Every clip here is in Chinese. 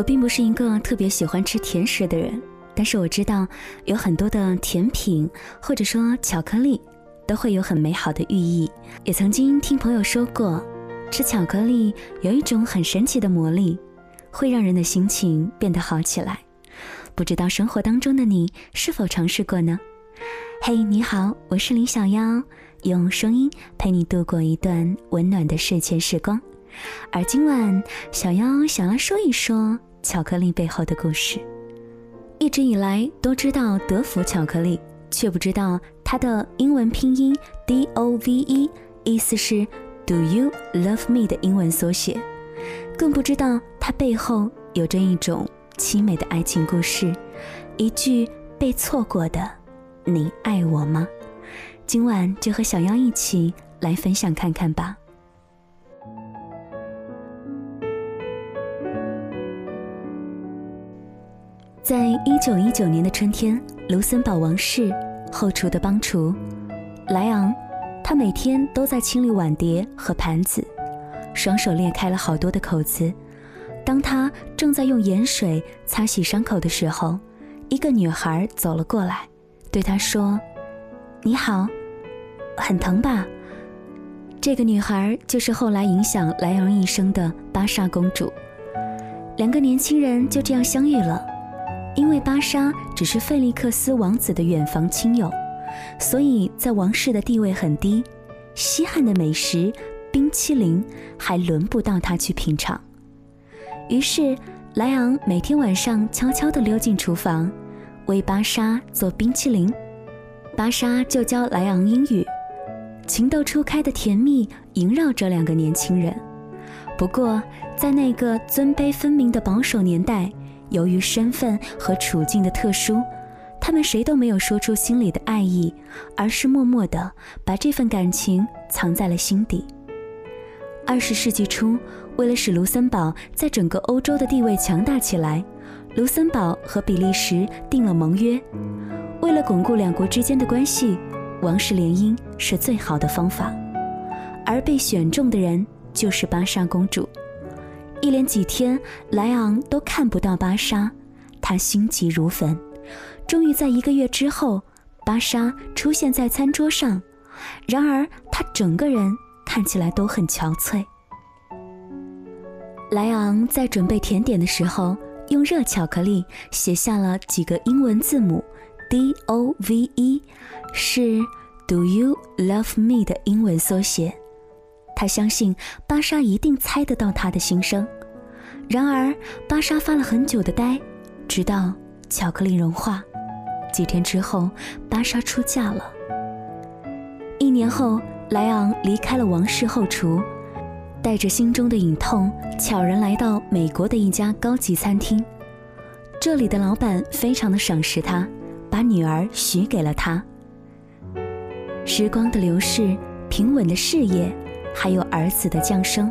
我并不是一个特别喜欢吃甜食的人，但是我知道有很多的甜品或者说巧克力都会有很美好的寓意。也曾经听朋友说过，吃巧克力有一种很神奇的魔力，会让人的心情变得好起来。不知道生活当中的你是否尝试过呢？嘿，你好，我是李小妖，用声音陪你度过一段温暖的睡前时光。而今晚，小妖想要说一说巧克力背后的故事。一直以来都知道德芙巧克力，却不知道它的英文拼音 D O V E，意思是 Do you love me 的英文缩写，更不知道它背后有着一种凄美的爱情故事，一句被错过的“你爱我吗”。今晚就和小妖一起来分享看看吧。在一九一九年的春天，卢森堡王室后厨的帮厨莱昂，他每天都在清理碗碟和盘子，双手裂开了好多的口子。当他正在用盐水擦洗伤口的时候，一个女孩走了过来，对他说：“你好，很疼吧？”这个女孩就是后来影响莱昂一生的芭莎公主。两个年轻人就这样相遇了。因为芭莎只是费利克斯王子的远房亲友，所以在王室的地位很低。稀罕的美食冰淇淋还轮不到他去品尝。于是莱昂每天晚上悄悄地溜进厨房，为芭莎做冰淇淋。芭莎就教莱昂英语，情窦初开的甜蜜萦绕着两个年轻人。不过，在那个尊卑分明的保守年代。由于身份和处境的特殊，他们谁都没有说出心里的爱意，而是默默地把这份感情藏在了心底。二十世纪初，为了使卢森堡在整个欧洲的地位强大起来，卢森堡和比利时订了盟约。为了巩固两国之间的关系，王室联姻是最好的方法，而被选中的人就是芭莎公主。一连几天，莱昂都看不到芭莎，他心急如焚。终于在一个月之后，芭莎出现在餐桌上，然而她整个人看起来都很憔悴。莱昂在准备甜点的时候，用热巧克力写下了几个英文字母 D O V E，是 Do you love me 的英文缩写。他相信巴莎一定猜得到他的心声，然而巴莎发了很久的呆，直到巧克力融化。几天之后，巴莎出嫁了。一年后，莱昂离开了王室后厨，带着心中的隐痛，悄然来到美国的一家高级餐厅。这里的老板非常的赏识他，把女儿许给了他。时光的流逝，平稳的事业。还有儿子的降生，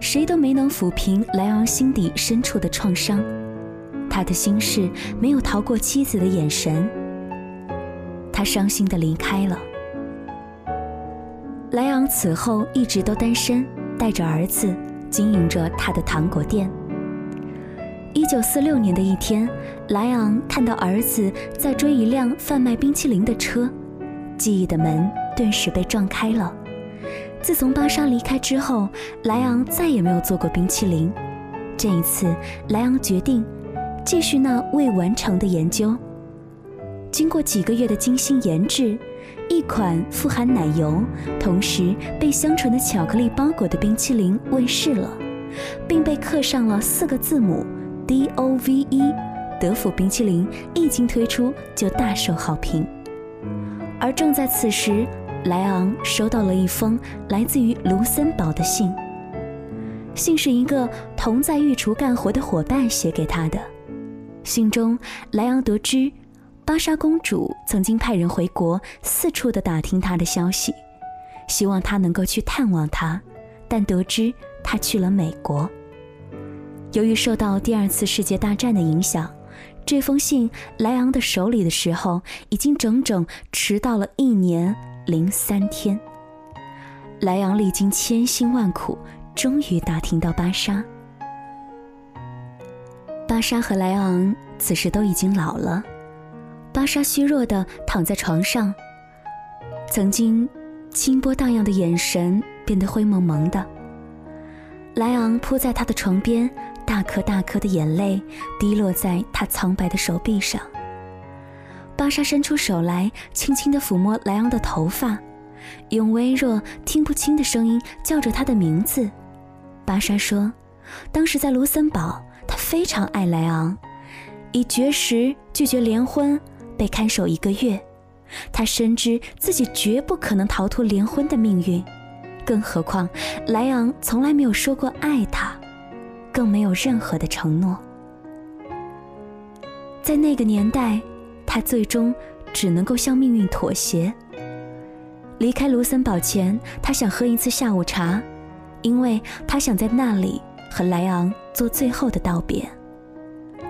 谁都没能抚平莱昂心底深处的创伤。他的心事没有逃过妻子的眼神，他伤心的离开了。莱昂此后一直都单身，带着儿子经营着他的糖果店。一九四六年的一天，莱昂看到儿子在追一辆贩卖冰淇淋的车，记忆的门顿时被撞开了。自从芭莎离开之后，莱昂再也没有做过冰淇淋。这一次，莱昂决定继续那未完成的研究。经过几个月的精心研制，一款富含奶油、同时被香醇的巧克力包裹的冰淇淋问世了，并被刻上了四个字母 D O V E。德芙冰淇淋一经推出就大受好评。而正在此时，莱昂收到了一封来自于卢森堡的信，信是一个同在御厨干活的伙伴写给他的。信中，莱昂得知芭莎公主曾经派人回国，四处的打听他的消息，希望他能够去探望他，但得知他去了美国。由于受到第二次世界大战的影响，这封信莱昂的手里的时候，已经整整迟到了一年。零三天，莱昂历经千辛万苦，终于打听到芭莎。巴莎和莱昂此时都已经老了，巴莎虚弱的躺在床上，曾经清波荡漾的眼神变得灰蒙蒙的。莱昂扑在他的床边，大颗大颗的眼泪滴落在他苍白的手臂上。巴莎伸出手来，轻轻地抚摸莱昂的头发，用微弱、听不清的声音叫着他的名字。巴莎说：“当时在卢森堡。”他非常爱莱昂，以绝食拒绝联婚，被看守一个月。他深知自己绝不可能逃脱联婚的命运，更何况莱昂从来没有说过爱他，更没有任何的承诺。在那个年代，他最终只能够向命运妥协。离开卢森堡前，他想喝一次下午茶，因为他想在那里。和莱昂做最后的道别，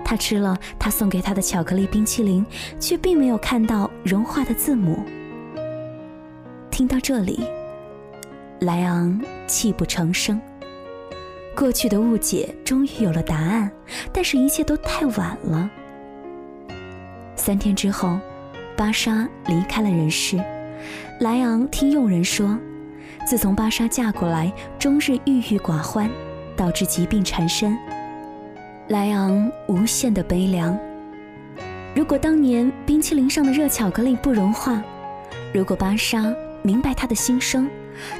他吃了他送给他的巧克力冰淇淋，却并没有看到融化的字母。听到这里，莱昂泣不成声。过去的误解终于有了答案，但是一切都太晚了。三天之后，巴莎离开了人世。莱昂听佣人说，自从巴莎嫁过来，终日郁郁寡欢。导致疾病缠身，莱昂无限的悲凉。如果当年冰淇淋上的热巧克力不融化，如果巴莎明白他的心声，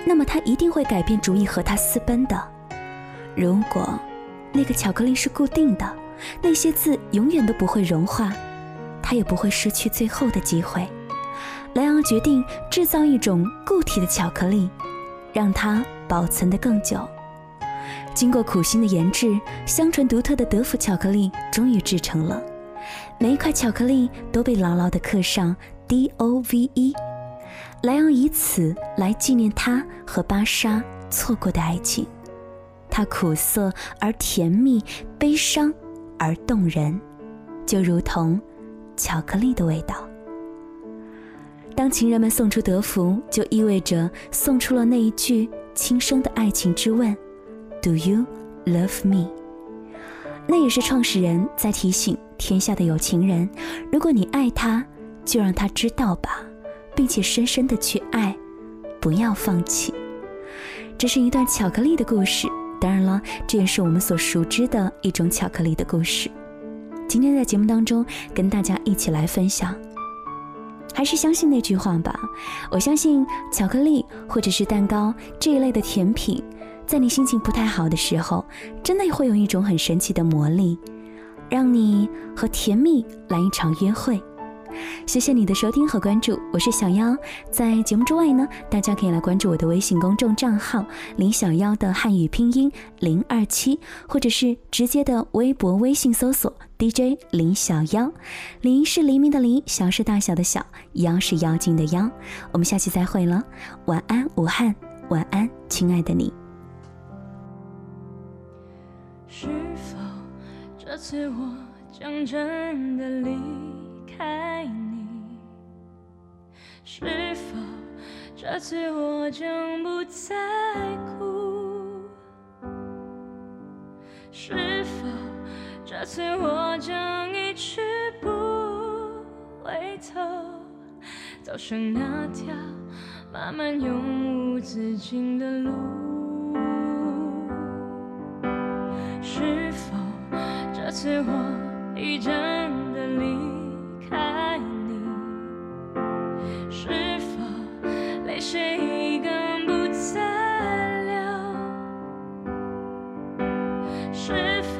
那么他一定会改变主意和他私奔的。如果那个巧克力是固定的，那些字永远都不会融化，他也不会失去最后的机会。莱昂决定制造一种固体的巧克力，让它保存得更久。经过苦心的研制，香醇独特的德芙巧克力终于制成了。每一块巧克力都被牢牢地刻上 D O V E，莱昂以此来纪念他和巴莎错过的爱情。它苦涩而甜蜜，悲伤而动人，就如同巧克力的味道。当情人们送出德芙，就意味着送出了那一句轻声的爱情之问。Do you love me？那也是创始人在提醒天下的有情人：如果你爱他，就让他知道吧，并且深深的去爱，不要放弃。这是一段巧克力的故事，当然了，这也是我们所熟知的一种巧克力的故事。今天在节目当中跟大家一起来分享，还是相信那句话吧，我相信巧克力或者是蛋糕这一类的甜品。在你心情不太好的时候，真的会有一种很神奇的魔力，让你和甜蜜来一场约会。谢谢你的收听和关注，我是小妖。在节目之外呢，大家可以来关注我的微信公众账号“林小妖”的汉语拼音零二七，或者是直接的微博、微信搜索 DJ 林小妖。林是黎明的林，小是大小的小，妖是妖精的妖。我们下期再会了，晚安，武汉，晚安，亲爱的你。是否这次我将真的离开你？是否这次我将不再哭？是否这次我将一去不回头，走上那条漫漫永无止境的路？是否这次我已真是否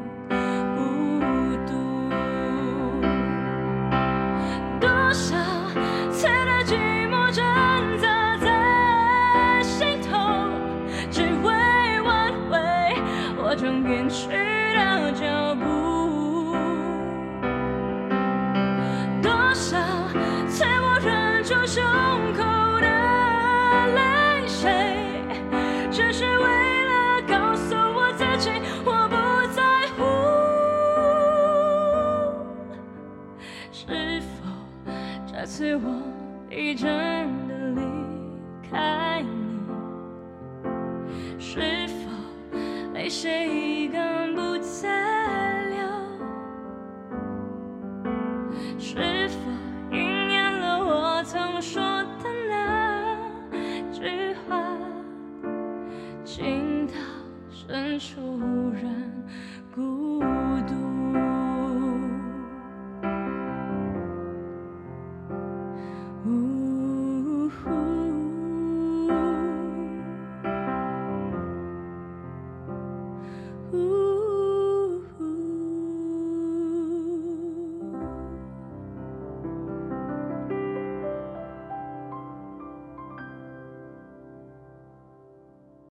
泪水已根不再留？是否应验了我曾说的那句话？情到深处